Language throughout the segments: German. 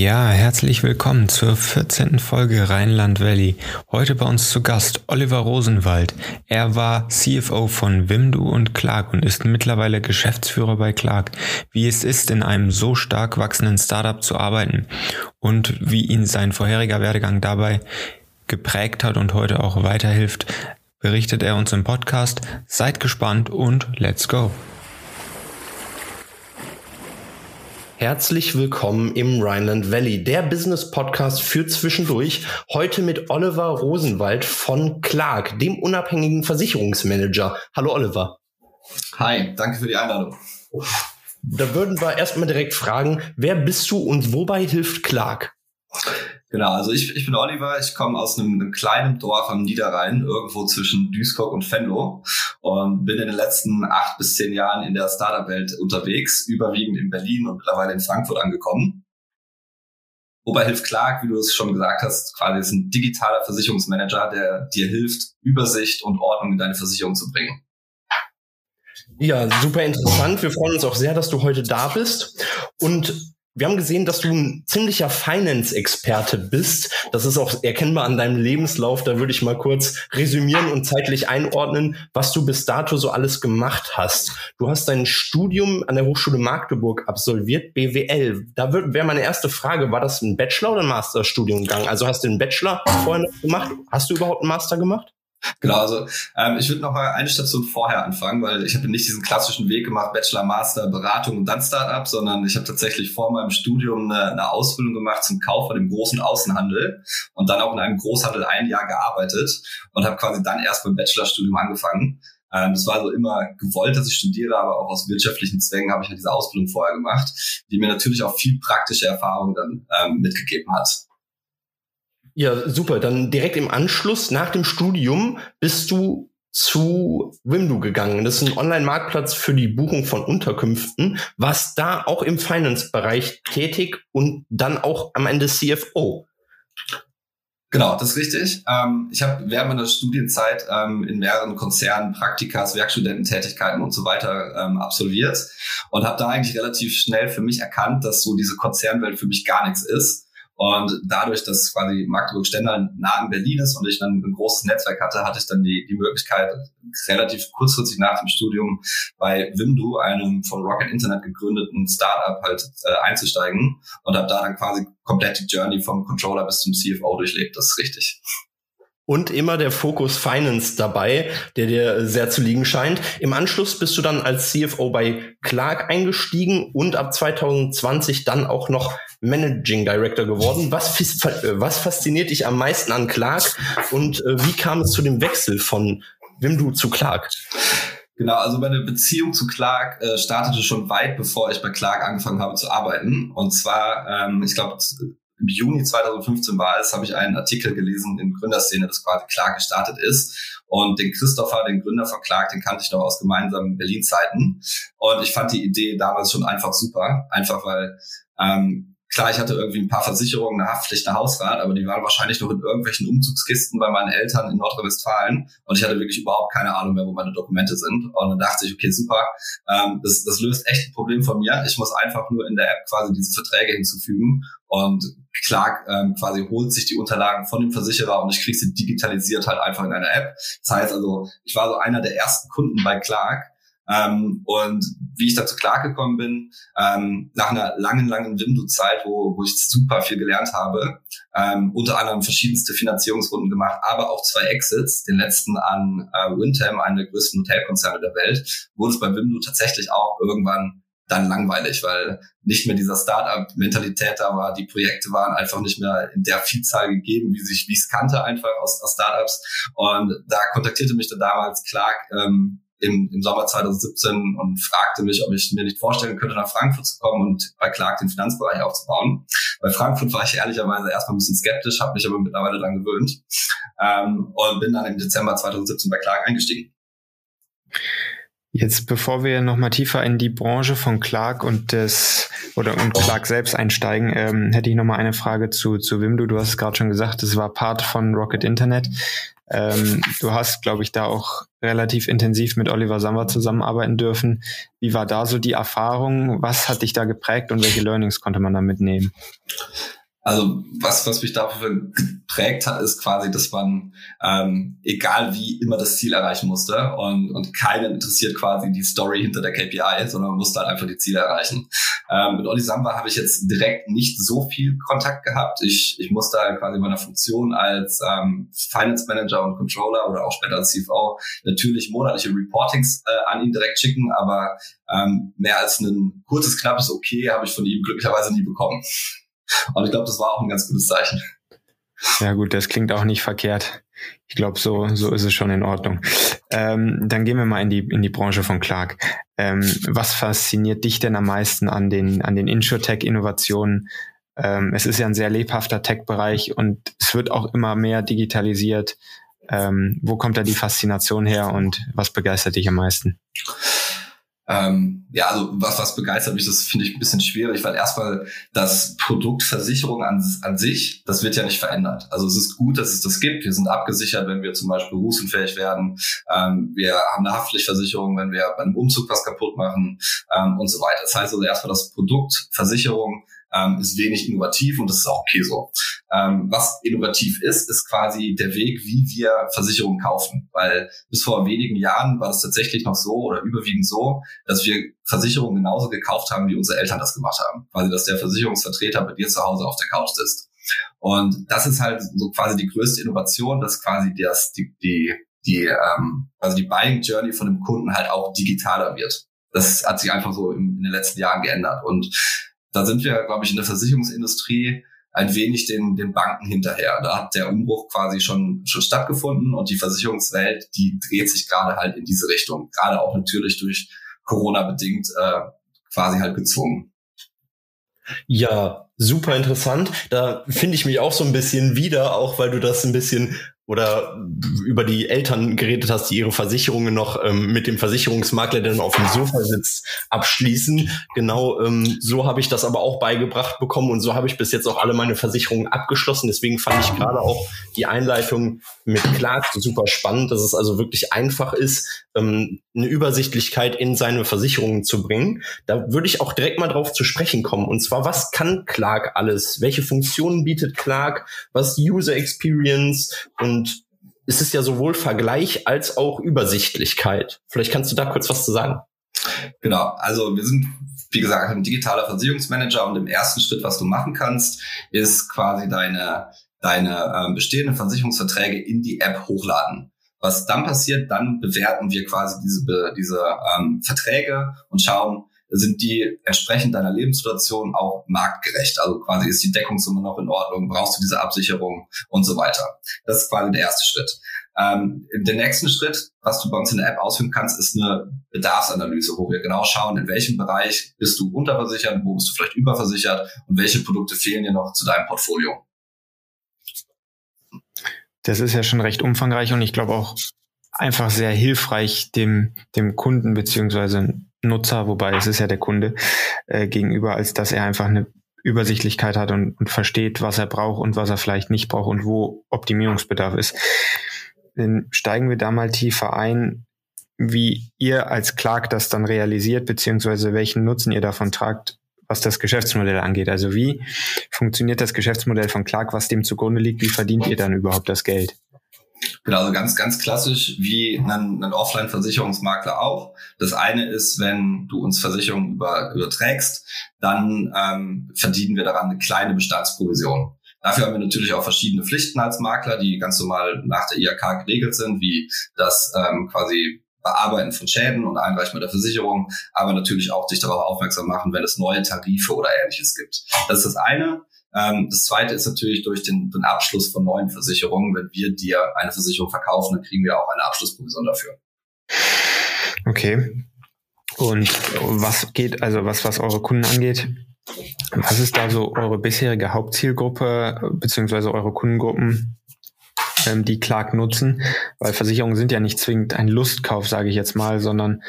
Ja, herzlich willkommen zur 14. Folge Rheinland Valley. Heute bei uns zu Gast Oliver Rosenwald. Er war CFO von Wimdu und Clark und ist mittlerweile Geschäftsführer bei Clark. Wie es ist, in einem so stark wachsenden Startup zu arbeiten und wie ihn sein vorheriger Werdegang dabei geprägt hat und heute auch weiterhilft, berichtet er uns im Podcast. Seid gespannt und let's go! Herzlich willkommen im Rhineland Valley, der Business Podcast für zwischendurch. Heute mit Oliver Rosenwald von Clark, dem unabhängigen Versicherungsmanager. Hallo Oliver. Hi, danke für die Einladung. Da würden wir erstmal direkt fragen, wer bist du und wobei hilft Clark? Genau, also ich, ich bin Oliver, ich komme aus einem, einem, kleinen Dorf am Niederrhein, irgendwo zwischen Duisburg und Venlo und bin in den letzten acht bis zehn Jahren in der Startup-Welt unterwegs, überwiegend in Berlin und mittlerweile in Frankfurt angekommen. Wobei hilft Clark, wie du es schon gesagt hast, quasi ist ein digitaler Versicherungsmanager, der dir hilft, Übersicht und Ordnung in deine Versicherung zu bringen. Ja, super interessant. Wir freuen uns auch sehr, dass du heute da bist. Und wir haben gesehen, dass du ein ziemlicher Finance-Experte bist. Das ist auch erkennbar an deinem Lebenslauf. Da würde ich mal kurz resümieren und zeitlich einordnen, was du bis dato so alles gemacht hast. Du hast dein Studium an der Hochschule Magdeburg absolviert, BWL. Da wäre meine erste Frage, war das ein Bachelor- oder ein Masterstudiumgang? Also hast du einen Bachelor vorher noch gemacht? Hast du überhaupt einen Master gemacht? Genau, also ähm, ich würde noch mal eine Station vorher anfangen, weil ich habe nicht diesen klassischen Weg gemacht, Bachelor, Master, Beratung und dann Startup, sondern ich habe tatsächlich vor meinem Studium eine, eine Ausbildung gemacht zum Kaufer im großen Außenhandel und dann auch in einem Großhandel ein Jahr gearbeitet und habe quasi dann erst beim Bachelorstudium angefangen. Ähm, das war also immer gewollt, dass ich studiere, aber auch aus wirtschaftlichen Zwängen habe ich halt diese Ausbildung vorher gemacht, die mir natürlich auch viel praktische Erfahrung dann ähm, mitgegeben hat. Ja, super. Dann direkt im Anschluss nach dem Studium bist du zu Wimdu gegangen. Das ist ein Online-Marktplatz für die Buchung von Unterkünften. Was da auch im Finance-Bereich tätig und dann auch am Ende CFO. Genau, das ist richtig. Ähm, ich habe während meiner Studienzeit ähm, in mehreren Konzernen Praktikas, Werkstudententätigkeiten und so weiter ähm, absolviert und habe da eigentlich relativ schnell für mich erkannt, dass so diese Konzernwelt für mich gar nichts ist und dadurch, dass quasi Magdeburg-Stendal nah in Berlin ist und ich dann ein großes Netzwerk hatte, hatte ich dann die, die Möglichkeit, relativ kurzfristig nach dem Studium bei Wimdu, einem von Rocket Internet gegründeten Startup, halt äh, einzusteigen und habe da dann quasi komplett die Journey vom Controller bis zum CFO durchlebt. Das ist richtig und immer der Fokus Finance dabei, der dir sehr zu liegen scheint. Im Anschluss bist du dann als CFO bei Clark eingestiegen und ab 2020 dann auch noch Managing Director geworden. Was, was fasziniert dich am meisten an Clark und äh, wie kam es zu dem Wechsel von Wimdu zu Clark? Genau, also meine Beziehung zu Clark äh, startete schon weit, bevor ich bei Clark angefangen habe zu arbeiten. Und zwar, ähm, ich glaube, im Juni 2015 war es, habe ich einen Artikel gelesen in Gründerszene, das quasi Clark gestartet ist. Und den Christopher, den Gründer Clark, den kannte ich noch aus gemeinsamen Berlin-Zeiten. Und ich fand die Idee damals schon einfach super. Einfach weil ähm, Klar, ich hatte irgendwie ein paar Versicherungen, eine Haftpflicht, eine Hausrat, aber die waren wahrscheinlich noch in irgendwelchen Umzugskisten bei meinen Eltern in Nordrhein-Westfalen und ich hatte wirklich überhaupt keine Ahnung mehr, wo meine Dokumente sind. Und dann dachte ich, okay, super, ähm, das, das löst echt ein Problem von mir. Ich muss einfach nur in der App quasi diese Verträge hinzufügen und Clark ähm, quasi holt sich die Unterlagen von dem Versicherer und ich kriege sie digitalisiert halt einfach in einer App. Das heißt also, ich war so einer der ersten Kunden bei Clark, ähm, und wie ich dazu klargekommen bin, ähm, nach einer langen, langen Window-Zeit, wo, wo ich super viel gelernt habe, ähm, unter anderem verschiedenste Finanzierungsrunden gemacht, aber auch zwei Exits, den letzten an äh, Windham, einen der größten Hotelkonzerne der Welt, wurde es bei Wimdu tatsächlich auch irgendwann dann langweilig, weil nicht mehr dieser Startup-Mentalität da war. Die Projekte waren einfach nicht mehr in der Vielzahl gegeben, wie sich wie es kannte einfach aus, aus Startups. Und da kontaktierte mich dann damals Clark ähm, im, im Sommer 2017 und fragte mich, ob ich mir nicht vorstellen könnte, nach Frankfurt zu kommen und bei Clark den Finanzbereich aufzubauen. Bei Frankfurt war ich ehrlicherweise erstmal ein bisschen skeptisch, habe mich aber mittlerweile daran gewöhnt ähm, und bin dann im Dezember 2017 bei Clark eingestiegen. Jetzt, bevor wir nochmal tiefer in die Branche von Clark und des oder und Clark selbst einsteigen, ähm, hätte ich nochmal eine Frage zu, zu Wimdu. Du hast es gerade schon gesagt, es war Part von Rocket Internet. Ähm, du hast, glaube ich, da auch relativ intensiv mit Oliver Samba zusammenarbeiten dürfen. Wie war da so die Erfahrung? Was hat dich da geprägt und welche Learnings konnte man da mitnehmen? Also was, was mich dafür geprägt hat, ist quasi, dass man ähm, egal wie immer das Ziel erreichen musste und, und keinen interessiert quasi die Story hinter der KPI, sondern man musste halt einfach die Ziele erreichen. Ähm, mit Oli Samba habe ich jetzt direkt nicht so viel Kontakt gehabt. Ich, ich musste halt quasi meiner Funktion als ähm, Finance Manager und Controller oder auch später als CFO natürlich monatliche Reportings äh, an ihn direkt schicken, aber ähm, mehr als ein kurzes, knappes Okay habe ich von ihm glücklicherweise nie bekommen. Und ich glaube, das war auch ein ganz gutes Zeichen. Ja gut, das klingt auch nicht verkehrt. Ich glaube, so, so ist es schon in Ordnung. Ähm, dann gehen wir mal in die, in die Branche von Clark. Ähm, was fasziniert dich denn am meisten an den, an den Insurtech-Innovationen? Ähm, es ist ja ein sehr lebhafter Tech-Bereich und es wird auch immer mehr digitalisiert. Ähm, wo kommt da die Faszination her und was begeistert dich am meisten? Ähm, ja, also was, was begeistert mich, das finde ich ein bisschen schwierig, weil erstmal das Produkt Versicherung an, an sich, das wird ja nicht verändert. Also es ist gut, dass es das gibt. Wir sind abgesichert, wenn wir zum Beispiel berufsunfähig werden. Ähm, wir haben eine Haftpflichtversicherung, wenn wir bei einem Umzug was kaputt machen ähm, und so weiter. Das heißt also erstmal das Produkt Versicherung ähm, ist wenig innovativ und das ist auch okay so. Ähm, was innovativ ist, ist quasi der Weg, wie wir Versicherungen kaufen. Weil bis vor wenigen Jahren war das tatsächlich noch so oder überwiegend so, dass wir Versicherungen genauso gekauft haben, wie unsere Eltern das gemacht haben. Quasi, dass der Versicherungsvertreter bei dir zu Hause auf der Couch sitzt. Und das ist halt so quasi die größte Innovation, dass quasi das, die, die, die, ähm, also die Buying Journey von dem Kunden halt auch digitaler wird. Das hat sich einfach so in, in den letzten Jahren geändert. Und da sind wir, glaube ich, in der Versicherungsindustrie ein wenig den, den Banken hinterher. Da hat der Umbruch quasi schon, schon stattgefunden und die Versicherungswelt, die dreht sich gerade halt in diese Richtung. Gerade auch natürlich durch Corona bedingt äh, quasi halt gezwungen. Ja, super interessant. Da finde ich mich auch so ein bisschen wieder, auch weil du das ein bisschen oder über die Eltern geredet hast, die ihre Versicherungen noch ähm, mit dem Versicherungsmakler, der auf dem Sofa sitzt, abschließen. Genau ähm, so habe ich das aber auch beigebracht bekommen und so habe ich bis jetzt auch alle meine Versicherungen abgeschlossen. Deswegen fand ich gerade auch die Einleitung mit Clark super spannend, dass es also wirklich einfach ist, ähm, eine Übersichtlichkeit in seine Versicherungen zu bringen. Da würde ich auch direkt mal drauf zu sprechen kommen. Und zwar, was kann Clark alles? Welche Funktionen bietet Clark? Was User Experience? Und es ist ja sowohl Vergleich als auch Übersichtlichkeit. Vielleicht kannst du da kurz was zu sagen. Genau, also wir sind, wie gesagt, ein digitaler Versicherungsmanager und im ersten Schritt, was du machen kannst, ist quasi deine, deine ähm, bestehenden Versicherungsverträge in die App hochladen. Was dann passiert, dann bewerten wir quasi diese, diese ähm, Verträge und schauen, sind die entsprechend deiner Lebenssituation auch marktgerecht? Also quasi ist die Deckungssumme noch in Ordnung? Brauchst du diese Absicherung und so weiter? Das ist quasi der erste Schritt. Ähm, der nächste Schritt, was du bei uns in der App ausführen kannst, ist eine Bedarfsanalyse, wo wir genau schauen, in welchem Bereich bist du unterversichert, wo bist du vielleicht überversichert und welche Produkte fehlen dir noch zu deinem Portfolio. Das ist ja schon recht umfangreich und ich glaube auch einfach sehr hilfreich dem, dem Kunden beziehungsweise Nutzer, wobei es ist ja der Kunde äh, gegenüber, als dass er einfach eine Übersichtlichkeit hat und, und versteht, was er braucht und was er vielleicht nicht braucht und wo Optimierungsbedarf ist. Dann steigen wir da mal tiefer ein, wie ihr als Clark das dann realisiert, beziehungsweise welchen Nutzen ihr davon tragt, was das Geschäftsmodell angeht. Also wie funktioniert das Geschäftsmodell von Clark, was dem zugrunde liegt? Wie verdient ihr dann überhaupt das Geld? Genau, also ganz, ganz klassisch wie ein, ein Offline-Versicherungsmakler auch. Das eine ist, wenn du uns Versicherungen über, überträgst, dann ähm, verdienen wir daran eine kleine Bestandsprovision. Dafür haben wir natürlich auch verschiedene Pflichten als Makler, die ganz normal nach der IHK geregelt sind, wie das ähm, quasi Bearbeiten von Schäden und Einreichen mit der Versicherung, aber natürlich auch dich darauf aufmerksam machen, wenn es neue Tarife oder ähnliches gibt. Das ist das eine. Ähm, das zweite ist natürlich durch den, den Abschluss von neuen Versicherungen. Wenn wir dir eine Versicherung verkaufen, dann kriegen wir auch eine Abschlussprovision dafür. Okay. Und was geht, also was, was eure Kunden angeht, was ist da so eure bisherige Hauptzielgruppe, beziehungsweise eure Kundengruppen? ähm, die Clark nutzen, weil Versicherungen sind ja nicht zwingend ein Lustkauf, sage ich jetzt mal, sondern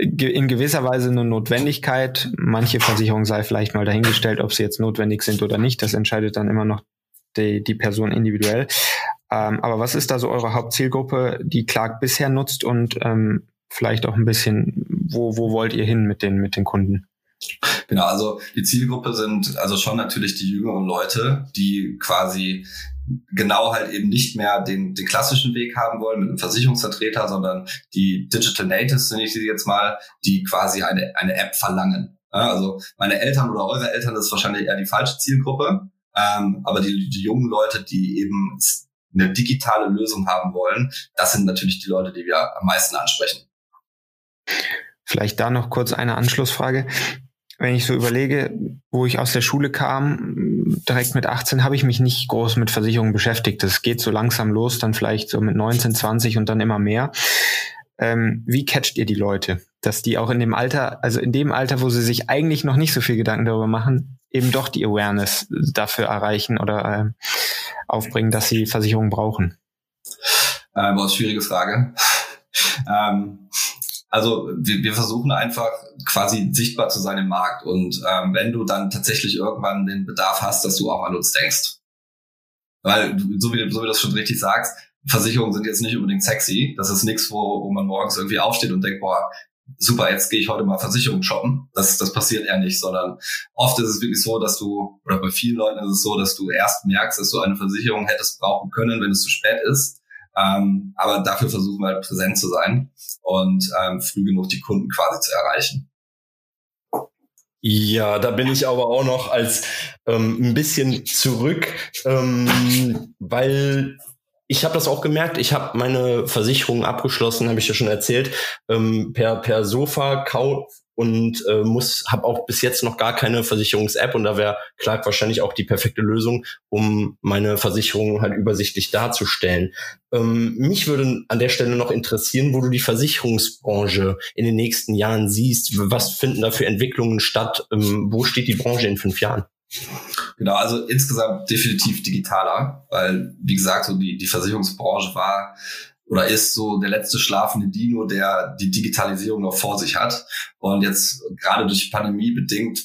in gewisser Weise eine Notwendigkeit. Manche Versicherungen sei vielleicht mal dahingestellt, ob sie jetzt notwendig sind oder nicht. Das entscheidet dann immer noch die, die Person individuell. Ähm, aber was ist da so eure Hauptzielgruppe, die Clark bisher nutzt und ähm, vielleicht auch ein bisschen, wo, wo wollt ihr hin mit den, mit den Kunden? Genau, also die Zielgruppe sind also schon natürlich die jüngeren Leute, die quasi genau halt eben nicht mehr den, den klassischen Weg haben wollen mit einem Versicherungsvertreter, sondern die Digital Natives, nenne ich sie jetzt mal, die quasi eine, eine App verlangen. Also meine Eltern oder eure Eltern, das ist wahrscheinlich eher die falsche Zielgruppe. Ähm, aber die, die jungen Leute, die eben eine digitale Lösung haben wollen, das sind natürlich die Leute, die wir am meisten ansprechen. Vielleicht da noch kurz eine Anschlussfrage wenn ich so überlege, wo ich aus der Schule kam, direkt mit 18 habe ich mich nicht groß mit Versicherungen beschäftigt. Das geht so langsam los, dann vielleicht so mit 19, 20 und dann immer mehr. Ähm, wie catcht ihr die Leute? Dass die auch in dem Alter, also in dem Alter, wo sie sich eigentlich noch nicht so viel Gedanken darüber machen, eben doch die Awareness dafür erreichen oder äh, aufbringen, dass sie Versicherungen brauchen? Äh, boah, schwierige Frage. ähm, also wir, wir versuchen einfach quasi sichtbar zu sein im Markt. Und ähm, wenn du dann tatsächlich irgendwann den Bedarf hast, dass du auch an uns denkst. Weil, so wie, so wie du das schon richtig sagst, Versicherungen sind jetzt nicht unbedingt sexy. Das ist nichts, wo, wo man morgens irgendwie aufsteht und denkt, boah, super, jetzt gehe ich heute mal Versicherung shoppen. Das, das passiert eher nicht, sondern oft ist es wirklich so, dass du, oder bei vielen Leuten ist es so, dass du erst merkst, dass du eine Versicherung hättest brauchen können, wenn es zu spät ist. Ähm, aber dafür versuchen wir halt präsent zu sein und ähm, früh genug die Kunden quasi zu erreichen. Ja, da bin ich aber auch noch als ähm, ein bisschen zurück, ähm, weil ich habe das auch gemerkt. Ich habe meine Versicherung abgeschlossen, habe ich ja schon erzählt, ähm, per per Sofa und äh, muss habe auch bis jetzt noch gar keine Versicherungs-App und da wäre Clark wahrscheinlich auch die perfekte Lösung, um meine Versicherung halt übersichtlich darzustellen. Ähm, mich würde an der Stelle noch interessieren, wo du die Versicherungsbranche in den nächsten Jahren siehst. Was finden da für Entwicklungen statt? Ähm, wo steht die Branche in fünf Jahren? Genau, also insgesamt definitiv digitaler, weil wie gesagt, so die, die Versicherungsbranche war oder ist so der letzte schlafende Dino, der die Digitalisierung noch vor sich hat. Und jetzt gerade durch Pandemie bedingt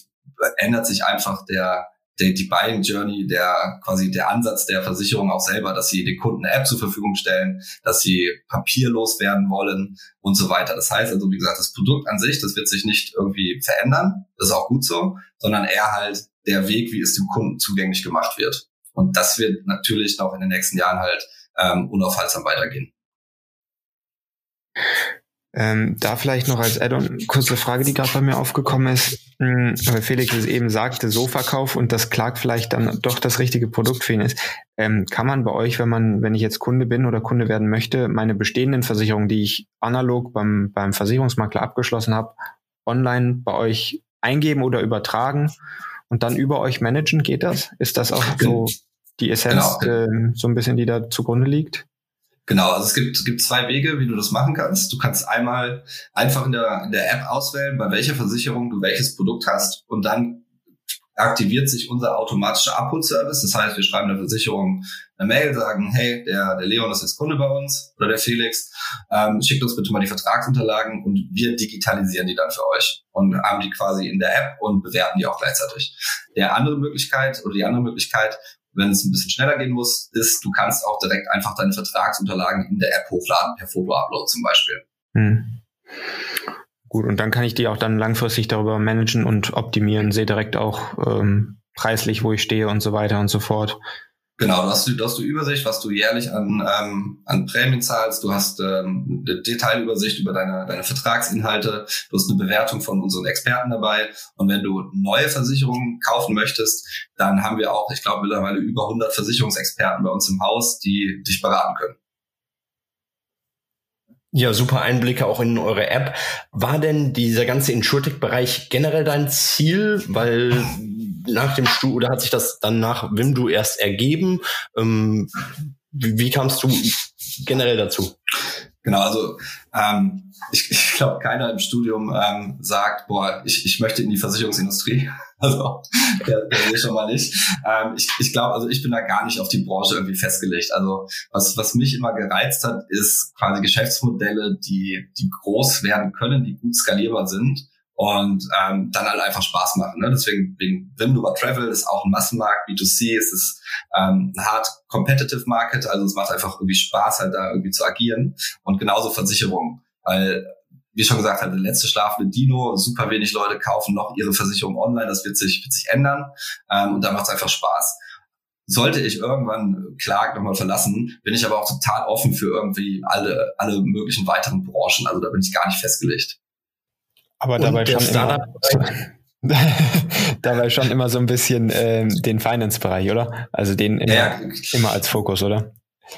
ändert sich einfach der, der die Buying Journey, der quasi der Ansatz der Versicherung auch selber, dass sie den Kunden eine App zur Verfügung stellen, dass sie papierlos werden wollen und so weiter. Das heißt also, wie gesagt, das Produkt an sich, das wird sich nicht irgendwie verändern, das ist auch gut so, sondern eher halt der Weg, wie es dem Kunden zugänglich gemacht wird. Und das wird natürlich noch in den nächsten Jahren halt ähm, unaufhaltsam weitergehen. Ähm, da vielleicht noch als Add-on kurze Frage, die gerade bei mir aufgekommen ist, mh, hm, weil Felix es eben sagte, So-Verkauf und das Clark vielleicht dann doch das richtige Produkt für ihn ist. Ähm, kann man bei euch, wenn man, wenn ich jetzt Kunde bin oder Kunde werden möchte, meine bestehenden Versicherungen, die ich analog beim, beim Versicherungsmakler abgeschlossen habe, online bei euch eingeben oder übertragen und dann über euch managen? Geht das? Ist das auch so die Essenz, genau. äh, so ein bisschen, die da zugrunde liegt? Genau, also es gibt, gibt zwei Wege, wie du das machen kannst. Du kannst einmal einfach in der, in der App auswählen, bei welcher Versicherung du welches Produkt hast und dann aktiviert sich unser automatischer Abholservice. Das heißt, wir schreiben der Versicherung eine Mail, sagen, hey, der, der Leon ist jetzt Kunde bei uns oder der Felix, ähm, schickt uns bitte mal die Vertragsunterlagen und wir digitalisieren die dann für euch und haben die quasi in der App und bewerten die auch gleichzeitig. Der andere Möglichkeit oder die andere Möglichkeit, wenn es ein bisschen schneller gehen muss, ist, du kannst auch direkt einfach deine Vertragsunterlagen in der App hochladen, per Foto-Upload zum Beispiel. Hm. Gut, und dann kann ich die auch dann langfristig darüber managen und optimieren, sehe direkt auch ähm, preislich, wo ich stehe und so weiter und so fort. Genau, du hast, du hast du Übersicht, was du jährlich an, ähm, an Prämien zahlst, du hast ähm, eine Detailübersicht über deine, deine Vertragsinhalte, du hast eine Bewertung von unseren Experten dabei und wenn du neue Versicherungen kaufen möchtest, dann haben wir auch, ich glaube mittlerweile über 100 Versicherungsexperten bei uns im Haus, die dich beraten können. Ja, super Einblicke auch in eure App. War denn dieser ganze Insurtech-Bereich generell dein Ziel? Weil nach dem Stuhl oder hat sich das dann nach Wimdu erst ergeben? Ähm, wie, wie kamst du generell dazu? Genau, also ähm, ich, ich glaube, keiner im Studium ähm, sagt, boah, ich, ich möchte in die Versicherungsindustrie. Also der, der will schon mal nicht. Ähm, ich ich glaube, also ich bin da gar nicht auf die Branche irgendwie festgelegt. Also was, was mich immer gereizt hat, ist quasi Geschäftsmodelle, die, die groß werden können, die gut skalierbar sind und ähm, dann halt einfach Spaß machen. Ne? Deswegen wegen Vim über Travel ist auch ein Massenmarkt, B2C, es ist ähm, ein hard competitive Market, also es macht einfach irgendwie Spaß, halt da irgendwie zu agieren und genauso Versicherungen, weil wie schon gesagt, halt der letzte schlafende Dino, super wenig Leute kaufen noch ihre Versicherung online, das wird sich, wird sich ändern ähm, und da macht es einfach Spaß. Sollte ich irgendwann Clark nochmal verlassen, bin ich aber auch total offen für irgendwie alle, alle möglichen weiteren Branchen. Also da bin ich gar nicht festgelegt. Aber dabei schon, immer, dabei schon immer so ein bisschen äh, den Finance-Bereich, oder? Also den immer, ja, immer als Fokus, oder?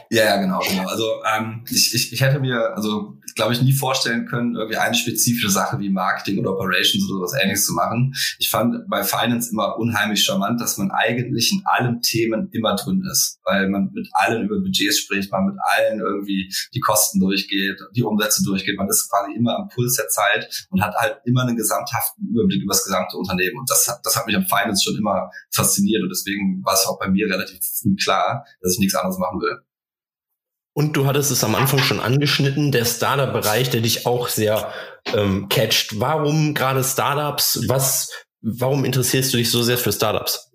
Ja, ja, genau, genau. Also ähm, ich, ich, ich hätte mir, also glaube ich, nie vorstellen können, irgendwie eine spezifische Sache wie Marketing oder Operations oder was ähnliches zu machen. Ich fand bei Finance immer unheimlich charmant, dass man eigentlich in allen Themen immer drin ist, weil man mit allen über Budgets spricht, man mit allen irgendwie die Kosten durchgeht, die Umsätze durchgeht. Man ist quasi immer am Puls der Zeit und hat halt immer einen gesamthaften Überblick über das gesamte Unternehmen. Und das, das hat mich am Finance schon immer fasziniert und deswegen war es auch bei mir relativ früh klar, dass ich nichts anderes machen will. Und du hattest es am Anfang schon angeschnitten, der Startup-Bereich, der dich auch sehr ähm, catcht. Warum gerade Startups? Was, warum interessierst du dich so sehr für Startups?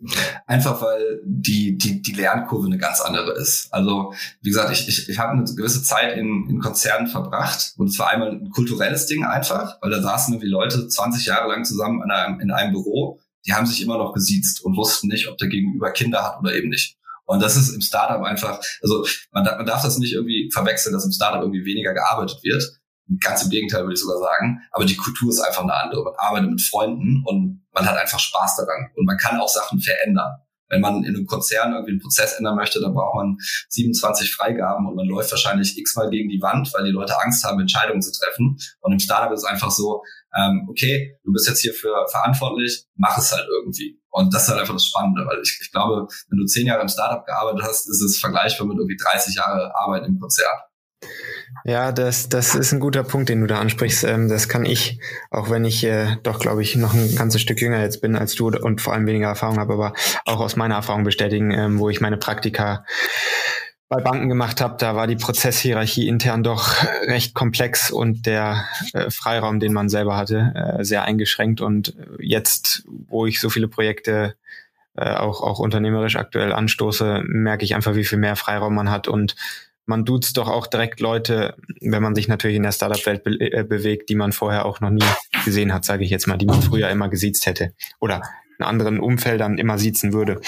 Einfach weil die, die, die Lernkurve eine ganz andere ist. Also, wie gesagt, ich, ich, ich habe eine gewisse Zeit in, in Konzernen verbracht und es war einmal ein kulturelles Ding einfach, weil da saßen irgendwie Leute 20 Jahre lang zusammen in einem, in einem Büro, die haben sich immer noch gesiezt und wussten nicht, ob der Gegenüber Kinder hat oder eben nicht. Und das ist im Startup einfach, also man, man darf das nicht irgendwie verwechseln, dass im Startup irgendwie weniger gearbeitet wird. Ganz im Gegenteil würde ich sogar sagen. Aber die Kultur ist einfach eine andere. Man arbeitet mit Freunden und man hat einfach Spaß daran. Und man kann auch Sachen verändern. Wenn man in einem Konzern irgendwie einen Prozess ändern möchte, dann braucht man 27 Freigaben und man läuft wahrscheinlich x-mal gegen die Wand, weil die Leute Angst haben, Entscheidungen zu treffen. Und im Startup ist es einfach so, ähm, okay, du bist jetzt hier für verantwortlich, mach es halt irgendwie. Und das ist halt einfach das Spannende, weil ich, ich glaube, wenn du zehn Jahre im Startup gearbeitet hast, ist es vergleichbar mit irgendwie 30 Jahre Arbeit im Konzern. Ja, das, das ist ein guter Punkt, den du da ansprichst. Ähm, das kann ich, auch wenn ich äh, doch, glaube ich, noch ein ganzes Stück jünger jetzt bin als du und vor allem weniger Erfahrung habe, aber auch aus meiner Erfahrung bestätigen, ähm, wo ich meine Praktika bei Banken gemacht habe, da war die Prozesshierarchie intern doch recht komplex und der äh, Freiraum, den man selber hatte, äh, sehr eingeschränkt. Und jetzt, wo ich so viele Projekte äh, auch, auch unternehmerisch aktuell anstoße, merke ich einfach, wie viel mehr Freiraum man hat und man duzt doch auch direkt Leute, wenn man sich natürlich in der Startup-Welt be äh, bewegt, die man vorher auch noch nie gesehen hat, sage ich jetzt mal, die man früher immer gesiezt hätte oder in anderen Umfeldern immer siezen würde.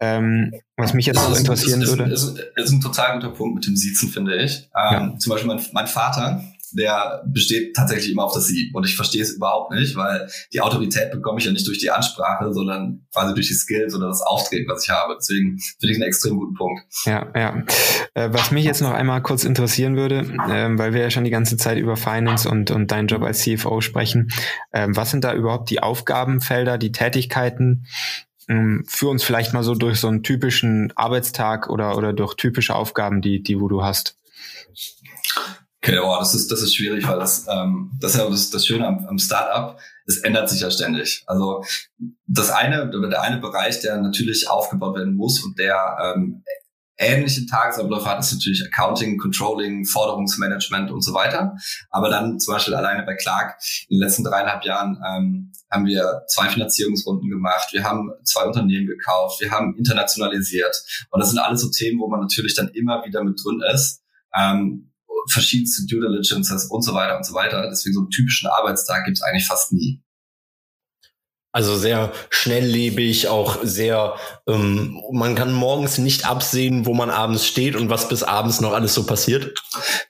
Ähm, was mich jetzt also interessieren ist, würde. Ist, ist, ist, ein total guter Punkt mit dem Siezen, finde ich. Ähm, ja. Zum Beispiel mein, mein Vater, der besteht tatsächlich immer auf das Sie. Und ich verstehe es überhaupt nicht, weil die Autorität bekomme ich ja nicht durch die Ansprache, sondern quasi durch die Skills oder das Auftreten, was ich habe. Deswegen finde ich einen extrem guten Punkt. Ja, ja. Äh, was mich jetzt noch einmal kurz interessieren würde, äh, weil wir ja schon die ganze Zeit über Finance und, und deinen Job als CFO sprechen. Äh, was sind da überhaupt die Aufgabenfelder, die Tätigkeiten, ähm, Führ uns vielleicht mal so durch so einen typischen Arbeitstag oder, oder durch typische Aufgaben, die, die wo du hast. Okay, boah, das ist, das ist schwierig, weil das, ähm, das ist ja das, das Schöne am, am Startup, es ändert sich ja ständig. Also das eine oder der eine Bereich, der natürlich aufgebaut werden muss und der ähm, ähnliche Tagesabläufe hat, ist natürlich Accounting, Controlling, Forderungsmanagement und so weiter. Aber dann zum Beispiel alleine bei Clark in den letzten dreieinhalb Jahren ähm, haben wir zwei Finanzierungsrunden gemacht, wir haben zwei Unternehmen gekauft, wir haben internationalisiert. Und das sind alles so Themen, wo man natürlich dann immer wieder mit drin ist. Ähm, verschiedenste Due Diligences und so weiter und so weiter. Deswegen so einen typischen Arbeitstag gibt es eigentlich fast nie. Also sehr schnelllebig, auch sehr, ähm, man kann morgens nicht absehen, wo man abends steht und was bis abends noch alles so passiert.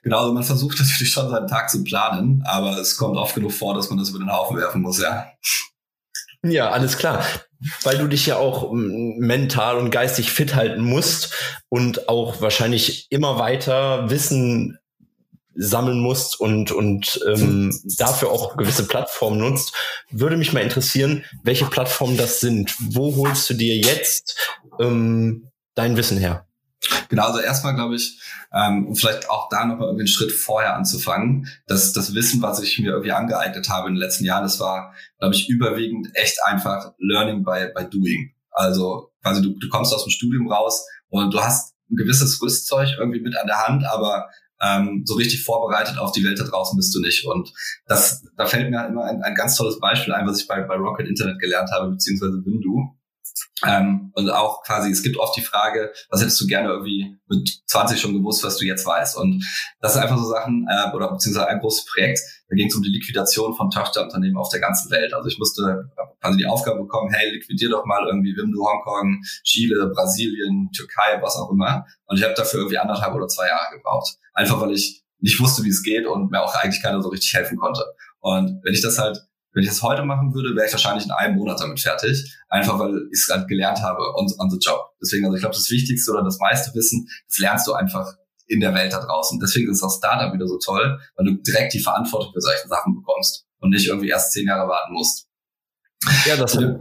Genau, also man versucht natürlich schon seinen Tag zu planen, aber es kommt oft genug vor, dass man das über den Haufen werfen muss, ja. Ja, alles klar. Weil du dich ja auch ähm, mental und geistig fit halten musst und auch wahrscheinlich immer weiter Wissen sammeln musst und, und ähm, dafür auch gewisse Plattformen nutzt, würde mich mal interessieren, welche Plattformen das sind. Wo holst du dir jetzt ähm, dein Wissen her? Genau, also erstmal glaube ich, ähm, um vielleicht auch da nochmal irgendwie einen Schritt vorher anzufangen, dass das Wissen, was ich mir irgendwie angeeignet habe in den letzten Jahren, das war, glaube ich, überwiegend echt einfach Learning by, by Doing. Also quasi du, du kommst aus dem Studium raus und du hast ein gewisses Rüstzeug irgendwie mit an der Hand, aber ähm, so richtig vorbereitet auf die Welt da draußen bist du nicht. Und das, da fällt mir immer ein, ein ganz tolles Beispiel ein, was ich bei, bei Rocket Internet gelernt habe, beziehungsweise Windu. Ähm, und auch quasi, es gibt oft die Frage, was hättest du gerne irgendwie mit 20 schon gewusst, was du jetzt weißt? Und das sind einfach so Sachen, äh, oder beziehungsweise ein großes Projekt, da ging es um die Liquidation von Tochterunternehmen auf der ganzen Welt. Also ich musste quasi die Aufgabe bekommen, hey, liquidier doch mal irgendwie Wimdu, Hongkong, Chile, Brasilien, Türkei, was auch immer. Und ich habe dafür irgendwie anderthalb oder zwei Jahre gebraucht. Einfach weil ich nicht wusste, wie es geht und mir auch eigentlich keiner so richtig helfen konnte. Und wenn ich das halt wenn ich das heute machen würde, wäre ich wahrscheinlich in einem Monat damit fertig. Einfach weil ich es halt gelernt habe on, on the job. Deswegen, also ich glaube, das Wichtigste oder das meiste Wissen, das lernst du einfach in der Welt da draußen. Deswegen ist auch Startup wieder so toll, weil du direkt die Verantwortung für solche Sachen bekommst und nicht irgendwie erst zehn Jahre warten musst. Ja, das, ja.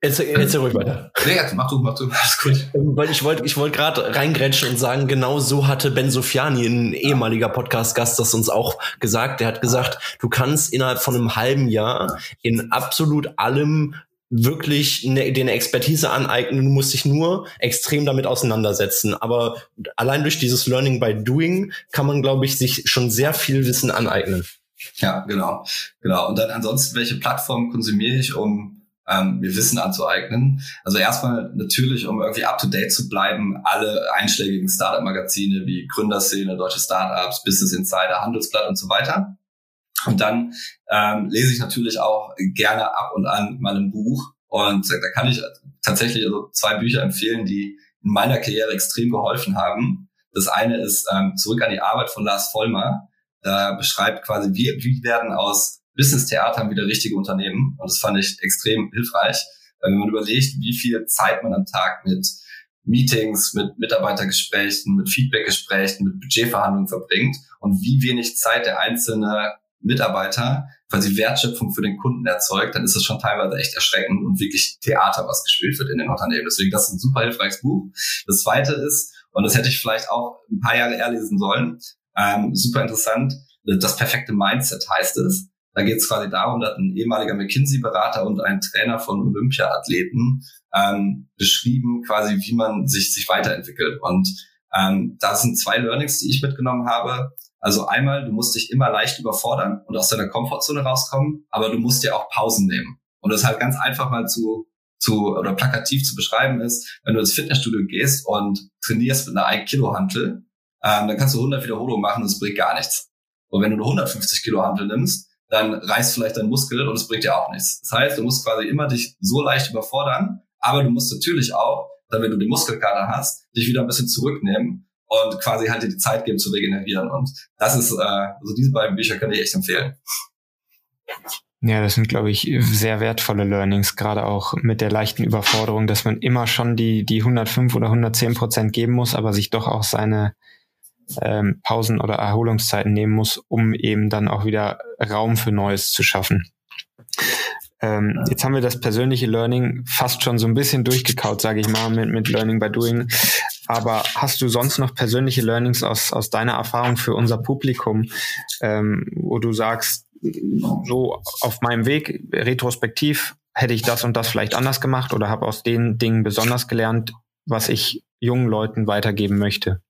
Erzähl, erzähl ruhig weiter. Nee, mach du, mach du, alles gut. Ähm, weil ich wollte ich wollte gerade reingrätschen und sagen, genau so hatte Ben Sofiani, ein ehemaliger Podcast-Gast, das uns auch gesagt. Der hat gesagt, du kannst innerhalb von einem halben Jahr in absolut allem wirklich dir eine Expertise aneignen. Du musst dich nur extrem damit auseinandersetzen. Aber allein durch dieses Learning by Doing kann man, glaube ich, sich schon sehr viel Wissen aneignen. Ja, genau, genau. Und dann ansonsten, welche Plattform konsumiere ich, um ähm, Wissen anzueignen. Also erstmal natürlich, um irgendwie up-to-date zu bleiben, alle einschlägigen Startup-Magazine wie Gründerszene, Deutsche Startups, Business Insider, Handelsblatt und so weiter. Und dann ähm, lese ich natürlich auch gerne ab und an mal ein Buch. Und da kann ich tatsächlich also zwei Bücher empfehlen, die in meiner Karriere extrem geholfen haben. Das eine ist ähm, Zurück an die Arbeit von Lars Vollmer. Da beschreibt quasi, wie, wie werden aus Business-Theater haben wieder richtige Unternehmen. Und das fand ich extrem hilfreich. Weil wenn man überlegt, wie viel Zeit man am Tag mit Meetings, mit Mitarbeitergesprächen, mit Feedbackgesprächen, mit Budgetverhandlungen verbringt und wie wenig Zeit der einzelne Mitarbeiter quasi Wertschöpfung für den Kunden erzeugt, dann ist das schon teilweise echt erschreckend und wirklich Theater, was gespielt wird in den Unternehmen. Deswegen, das ist ein super hilfreiches Buch. Das zweite ist, und das hätte ich vielleicht auch ein paar Jahre eher lesen sollen, ähm, super interessant, das perfekte Mindset heißt es. Da geht es quasi darum, dass ein ehemaliger McKinsey-Berater und ein Trainer von Olympia-Athleten ähm, beschrieben, quasi, wie man sich, sich weiterentwickelt. Und ähm, da sind zwei Learnings, die ich mitgenommen habe. Also einmal, du musst dich immer leicht überfordern und aus deiner Komfortzone rauskommen, aber du musst dir auch Pausen nehmen. Und das halt ganz einfach mal zu, zu oder plakativ zu beschreiben ist, wenn du ins Fitnessstudio gehst und trainierst mit einer 1 Kilo Hantel, ähm, dann kannst du 100 Wiederholungen machen und es bringt gar nichts. Und wenn du eine 150 Kilo Hantel nimmst, dann reißt vielleicht dein Muskel und es bringt dir auch nichts. Das heißt, du musst quasi immer dich so leicht überfordern, aber du musst natürlich auch, dann wenn du den Muskelkater hast, dich wieder ein bisschen zurücknehmen und quasi halt dir die Zeit geben zu regenerieren. Und das ist, äh, also diese beiden Bücher kann ich echt empfehlen. Ja, das sind, glaube ich, sehr wertvolle Learnings, gerade auch mit der leichten Überforderung, dass man immer schon die, die 105 oder 110 Prozent geben muss, aber sich doch auch seine, ähm, Pausen oder Erholungszeiten nehmen muss, um eben dann auch wieder Raum für Neues zu schaffen. Ähm, jetzt haben wir das persönliche Learning fast schon so ein bisschen durchgekaut, sage ich mal, mit, mit Learning by Doing. Aber hast du sonst noch persönliche Learnings aus, aus deiner Erfahrung für unser Publikum, ähm, wo du sagst, so auf meinem Weg, retrospektiv, hätte ich das und das vielleicht anders gemacht oder habe aus den Dingen besonders gelernt, was ich jungen Leuten weitergeben möchte?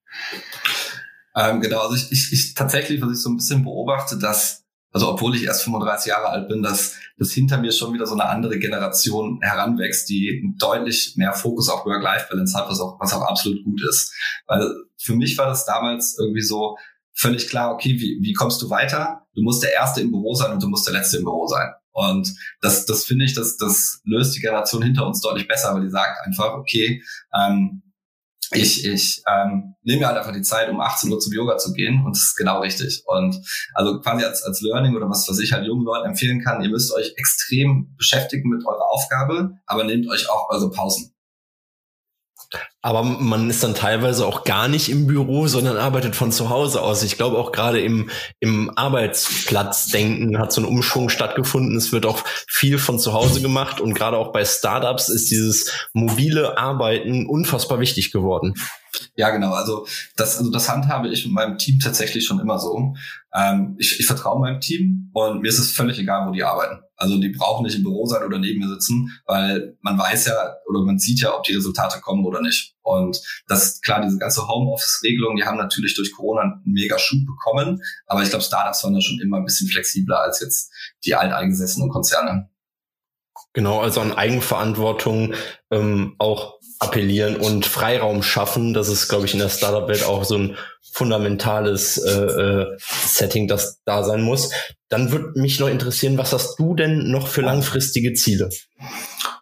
Ähm, genau, also ich, ich, ich tatsächlich, was ich so ein bisschen beobachte, dass, also obwohl ich erst 35 Jahre alt bin, dass, dass hinter mir schon wieder so eine andere Generation heranwächst, die deutlich mehr Fokus auf Work-Life-Balance hat, was auch, was auch absolut gut ist. Weil für mich war das damals irgendwie so völlig klar, okay, wie, wie kommst du weiter? Du musst der Erste im Büro sein und du musst der Letzte im Büro sein. Und das, das finde ich, das, das löst die Generation hinter uns deutlich besser, weil die sagt einfach, okay, ähm, ich, ich ähm, nehme mir halt einfach die Zeit, um 18 Uhr zum Yoga zu gehen und das ist genau richtig. Und also quasi als, als Learning oder was, was ich halt jungen Leuten empfehlen kann, ihr müsst euch extrem beschäftigen mit eurer Aufgabe, aber nehmt euch auch eure Pausen. Aber man ist dann teilweise auch gar nicht im Büro, sondern arbeitet von zu Hause aus. Ich glaube auch gerade im, im Arbeitsplatzdenken hat so ein Umschwung stattgefunden. Es wird auch viel von zu Hause gemacht und gerade auch bei Startups ist dieses mobile Arbeiten unfassbar wichtig geworden. Ja, genau. Also das, also das handhabe ich mit meinem Team tatsächlich schon immer so. Ähm, ich, ich vertraue meinem Team und mir ist es völlig egal, wo die arbeiten. Also die brauchen nicht im Büro sein oder neben mir sitzen, weil man weiß ja oder man sieht ja, ob die Resultate kommen oder nicht. Und das klar, diese ganze Homeoffice-Regelung, die haben natürlich durch Corona einen mega Schub bekommen, aber ich glaube, Startups waren da schon immer ein bisschen flexibler als jetzt die alteingesessenen Konzerne. Genau, also an Eigenverantwortung ähm, auch appellieren und Freiraum schaffen. Das ist, glaube ich, in der Startup-Welt auch so ein fundamentales äh, äh, Setting, das da sein muss. Dann würde mich noch interessieren, was hast du denn noch für langfristige Ziele?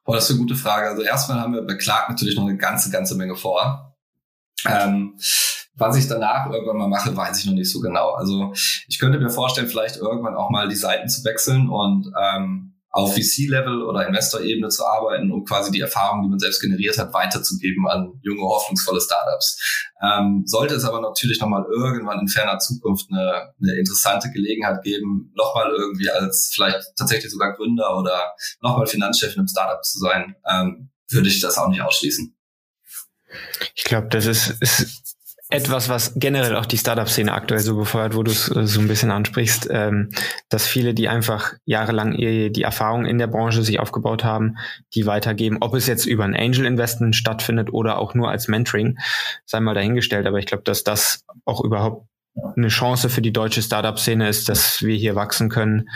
Boah, das ist eine gute Frage. Also erstmal haben wir bei Clark natürlich noch eine ganze, ganze Menge vor. Ähm, was ich danach irgendwann mal mache, weiß ich noch nicht so genau. Also ich könnte mir vorstellen, vielleicht irgendwann auch mal die Seiten zu wechseln und ähm, auf VC-Level oder Investor-Ebene zu arbeiten, um quasi die Erfahrung, die man selbst generiert hat, weiterzugeben an junge, hoffnungsvolle Startups. Ähm, sollte es aber natürlich nochmal irgendwann in ferner Zukunft eine, eine interessante Gelegenheit geben, nochmal irgendwie als vielleicht tatsächlich sogar Gründer oder nochmal Finanzchef in einem Startup zu sein, ähm, würde ich das auch nicht ausschließen. Ich glaube, das ist, ist etwas, was generell auch die Startup-Szene aktuell so befeuert, wo du es äh, so ein bisschen ansprichst, ähm, dass viele, die einfach jahrelang die Erfahrung in der Branche sich aufgebaut haben, die weitergeben, ob es jetzt über ein Angel-Investment stattfindet oder auch nur als Mentoring, sei mal dahingestellt. Aber ich glaube, dass das auch überhaupt eine Chance für die deutsche Startup-Szene ist, dass wir hier wachsen können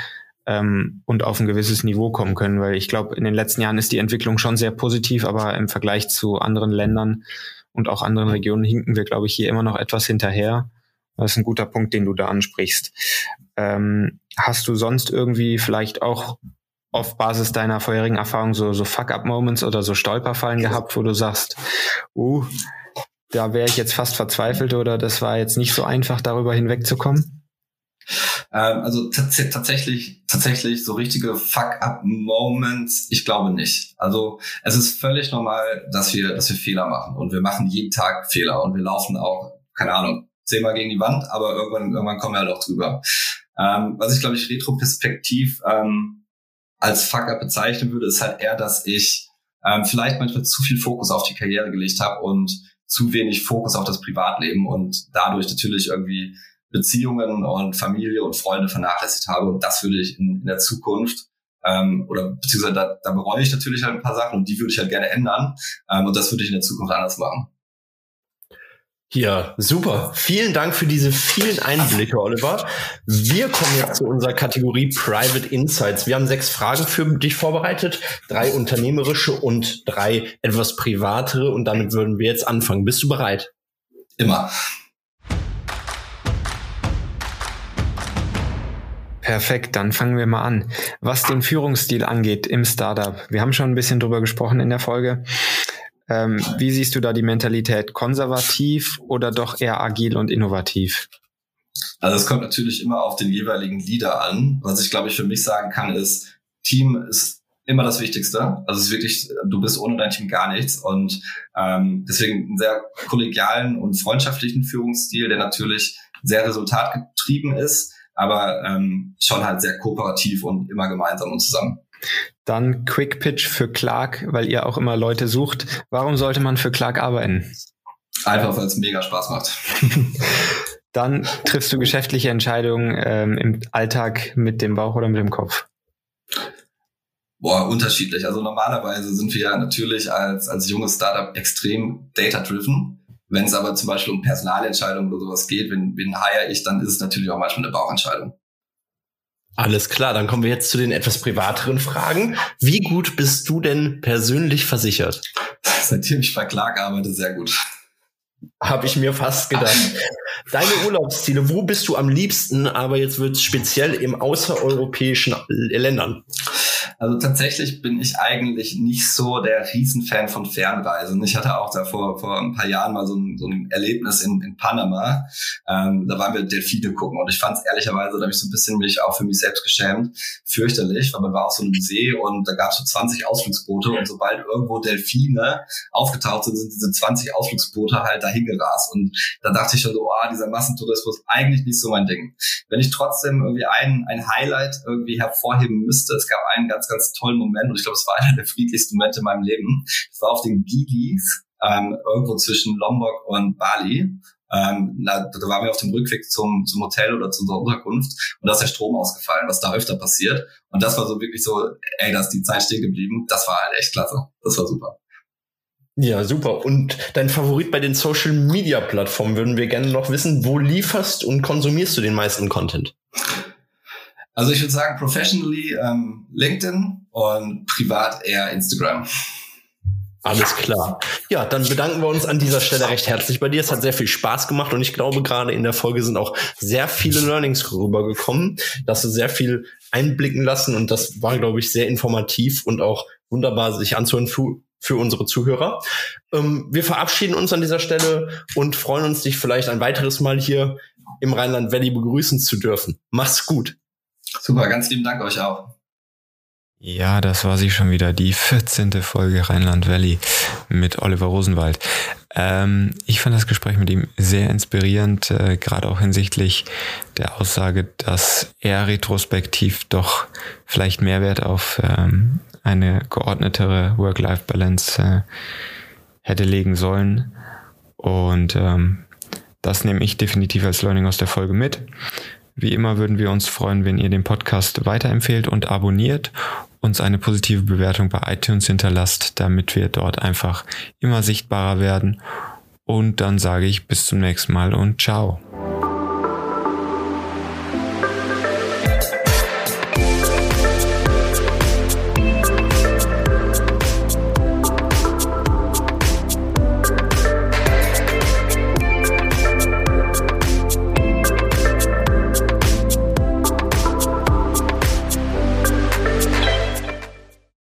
ähm, und auf ein gewisses Niveau kommen können. Weil ich glaube, in den letzten Jahren ist die Entwicklung schon sehr positiv, aber im Vergleich zu anderen Ländern und auch anderen Regionen hinken wir, glaube ich, hier immer noch etwas hinterher. Das ist ein guter Punkt, den du da ansprichst. Ähm, hast du sonst irgendwie vielleicht auch auf Basis deiner vorherigen Erfahrung so, so Fuck-up-Moments oder so Stolperfallen gehabt, wo du sagst, uh, da wäre ich jetzt fast verzweifelt oder das war jetzt nicht so einfach, darüber hinwegzukommen? Ähm, also tatsächlich, tatsächlich so richtige Fuck-up-Moments, ich glaube nicht. Also es ist völlig normal, dass wir, dass wir Fehler machen und wir machen jeden Tag Fehler und wir laufen auch, keine Ahnung, zehnmal gegen die Wand, aber irgendwann, irgendwann kommen wir halt auch drüber. Ähm, was ich glaube ich retroperspektiv ähm, als Fuck-up bezeichnen würde, ist halt eher, dass ich ähm, vielleicht manchmal zu viel Fokus auf die Karriere gelegt habe und zu wenig Fokus auf das Privatleben und dadurch natürlich irgendwie Beziehungen und Familie und Freunde vernachlässigt habe. Und das würde ich in, in der Zukunft ähm, oder beziehungsweise da, da bereue ich natürlich halt ein paar Sachen und die würde ich halt gerne ändern. Ähm, und das würde ich in der Zukunft anders machen. Ja, super. Vielen Dank für diese vielen Einblicke, Oliver. Wir kommen jetzt zu unserer Kategorie Private Insights. Wir haben sechs Fragen für dich vorbereitet, drei unternehmerische und drei etwas privatere. Und damit würden wir jetzt anfangen. Bist du bereit? Immer. Perfekt, dann fangen wir mal an. Was den Führungsstil angeht im Startup, wir haben schon ein bisschen drüber gesprochen in der Folge. Ähm, wie siehst du da die Mentalität? Konservativ oder doch eher agil und innovativ? Also es kommt natürlich immer auf den jeweiligen Leader an. Was ich glaube ich für mich sagen kann, ist, Team ist immer das Wichtigste. Also es ist wirklich, du bist ohne dein Team gar nichts. Und ähm, deswegen einen sehr kollegialen und freundschaftlichen Führungsstil, der natürlich sehr resultatgetrieben ist aber ähm, schon halt sehr kooperativ und immer gemeinsam und zusammen. Dann Quick Pitch für Clark, weil ihr auch immer Leute sucht. Warum sollte man für Clark arbeiten? Einfach, weil es mega Spaß macht. Dann triffst du geschäftliche Entscheidungen ähm, im Alltag mit dem Bauch oder mit dem Kopf? Boah, unterschiedlich. Also normalerweise sind wir ja natürlich als, als junges Startup extrem data-driven. Wenn es aber zum Beispiel um Personalentscheidungen oder sowas geht, wenn, wen hire ich, dann ist es natürlich auch manchmal eine Bauchentscheidung. Alles klar, dann kommen wir jetzt zu den etwas privateren Fragen. Wie gut bist du denn persönlich versichert? Seitdem ich bei Clark arbeite, sehr gut. Habe ich mir fast gedacht. Deine Urlaubsziele, wo bist du am liebsten, aber jetzt wird es speziell im außereuropäischen Ländern? Also tatsächlich bin ich eigentlich nicht so der Riesenfan von Fernreisen. Ich hatte auch da vor, vor ein paar Jahren mal so ein, so ein Erlebnis in, in Panama. Ähm, da waren wir Delfine gucken und ich fand es ehrlicherweise, da habe ich so ein bisschen mich auch für mich selbst geschämt, fürchterlich, weil man war auf so einem See und da gab es so 20 Ausflugsboote und sobald irgendwo Delfine aufgetaucht sind, sind diese 20 Ausflugsboote halt dahin gerast. Und da dachte ich schon so, oh, dieser Massentourismus eigentlich nicht so mein Ding. Wenn ich trotzdem irgendwie ein, ein Highlight irgendwie hervorheben müsste, es gab einen ganz ganz tollen Moment und ich glaube, es war einer der friedlichsten Momente in meinem Leben. Das war auf den Gigis ähm, irgendwo zwischen Lombok und Bali. Ähm, na, da waren wir auf dem Rückweg zum, zum Hotel oder zu unserer Unterkunft und da ist der Strom ausgefallen, was da öfter passiert. Und das war so wirklich so, ey, da ist die Zeit stehen geblieben. Das war halt echt klasse. Das war super. Ja, super. Und dein Favorit bei den Social Media Plattformen würden wir gerne noch wissen. Wo lieferst und konsumierst du den meisten Content? Also ich würde sagen, professionally ähm, LinkedIn und privat eher Instagram. Alles klar. Ja, dann bedanken wir uns an dieser Stelle recht herzlich bei dir. Es hat sehr viel Spaß gemacht und ich glaube, gerade in der Folge sind auch sehr viele Learnings rübergekommen, dass du sehr viel einblicken lassen und das war, glaube ich, sehr informativ und auch wunderbar, sich anzuhören für, für unsere Zuhörer. Ähm, wir verabschieden uns an dieser Stelle und freuen uns, dich vielleicht ein weiteres Mal hier im Rheinland Valley begrüßen zu dürfen. Mach's gut. Super, ganz lieben Dank euch auch. Ja, das war sie schon wieder, die 14. Folge Rheinland Valley mit Oliver Rosenwald. Ähm, ich fand das Gespräch mit ihm sehr inspirierend, äh, gerade auch hinsichtlich der Aussage, dass er retrospektiv doch vielleicht Mehrwert auf ähm, eine geordnetere Work-Life-Balance äh, hätte legen sollen. Und ähm, das nehme ich definitiv als Learning aus der Folge mit. Wie immer würden wir uns freuen, wenn ihr den Podcast weiterempfehlt und abonniert, uns eine positive Bewertung bei iTunes hinterlasst, damit wir dort einfach immer sichtbarer werden. Und dann sage ich bis zum nächsten Mal und ciao.